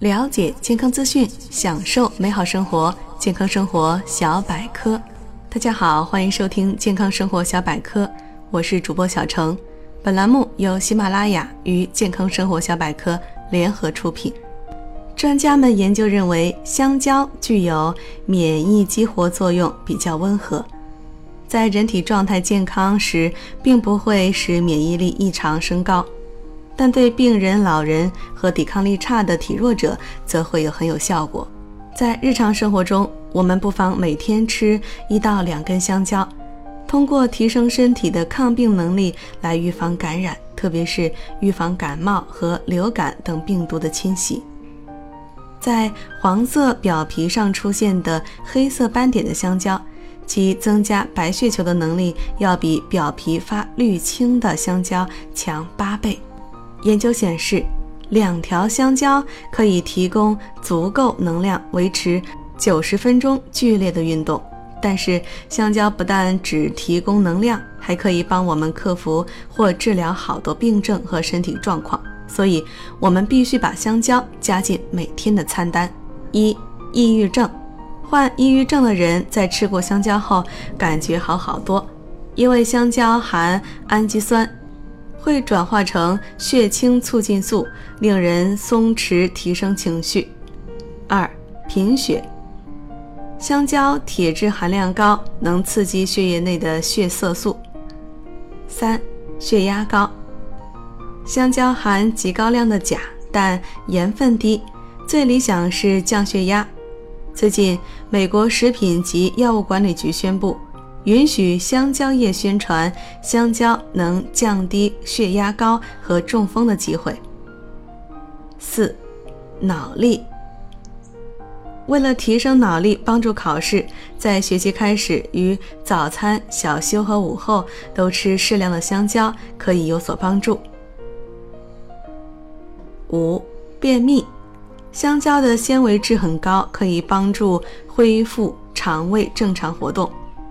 了解健康资讯，享受美好生活。健康生活小百科，大家好，欢迎收听健康生活小百科，我是主播小程。本栏目由喜马拉雅与健康生活小百科联合出品。专家们研究认为，香蕉具有免疫激活作用，比较温和，在人体状态健康时，并不会使免疫力异常升高。但对病人、老人和抵抗力差的体弱者则会有很有效果。在日常生活中，我们不妨每天吃一到两根香蕉，通过提升身体的抗病能力来预防感染，特别是预防感冒和流感等病毒的侵袭。在黄色表皮上出现的黑色斑点的香蕉，其增加白血球的能力要比表皮发绿青的香蕉强八倍。研究显示，两条香蕉可以提供足够能量维持九十分钟剧烈的运动。但是，香蕉不但只提供能量，还可以帮我们克服或治疗好多病症和身体状况。所以，我们必须把香蕉加进每天的餐单。一、抑郁症，患抑郁症的人在吃过香蕉后感觉好好多，因为香蕉含氨基酸。会转化成血清促进素，令人松弛，提升情绪。二、贫血。香蕉铁质含量高，能刺激血液内的血色素。三、血压高。香蕉含极高量的钾，但盐分低，最理想是降血压。最近，美国食品及药物管理局宣布。允许香蕉叶宣传香蕉能降低血压高和中风的机会。四、脑力。为了提升脑力，帮助考试，在学习开始与早餐、小休和午后都吃适量的香蕉，可以有所帮助。五、便秘。香蕉的纤维质很高，可以帮助恢复肠胃正常活动。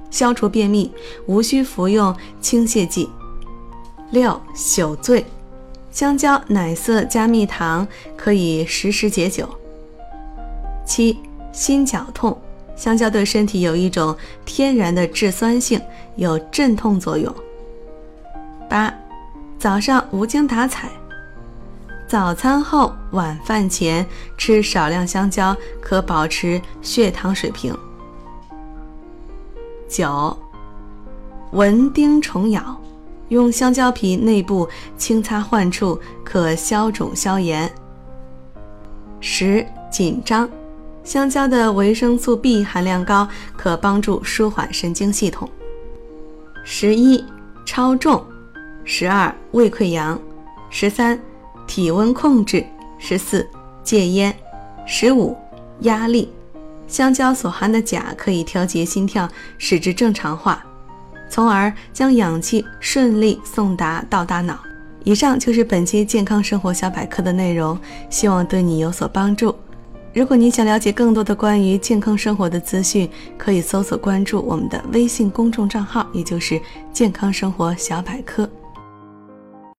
消除便秘无需服用清泻剂。六宿醉，香蕉奶色加蜜糖可以实时解酒。七心绞痛，香蕉对身体有一种天然的致酸性，有镇痛作用。八早上无精打采，早餐后晚饭前吃少量香蕉可保持血糖水平。九，蚊叮虫咬，用香蕉皮内部轻擦患处，可消肿消炎。十，紧张，香蕉的维生素 B 含量高，可帮助舒缓神经系统。十一，超重。十二，胃溃疡。十三，体温控制。十四，戒烟。十五，压力。香蕉所含的钾可以调节心跳，使之正常化，从而将氧气顺利送达到大脑。以上就是本期健康生活小百科的内容，希望对你有所帮助。如果你想了解更多的关于健康生活的资讯，可以搜索关注我们的微信公众账号，也就是健康生活小百科。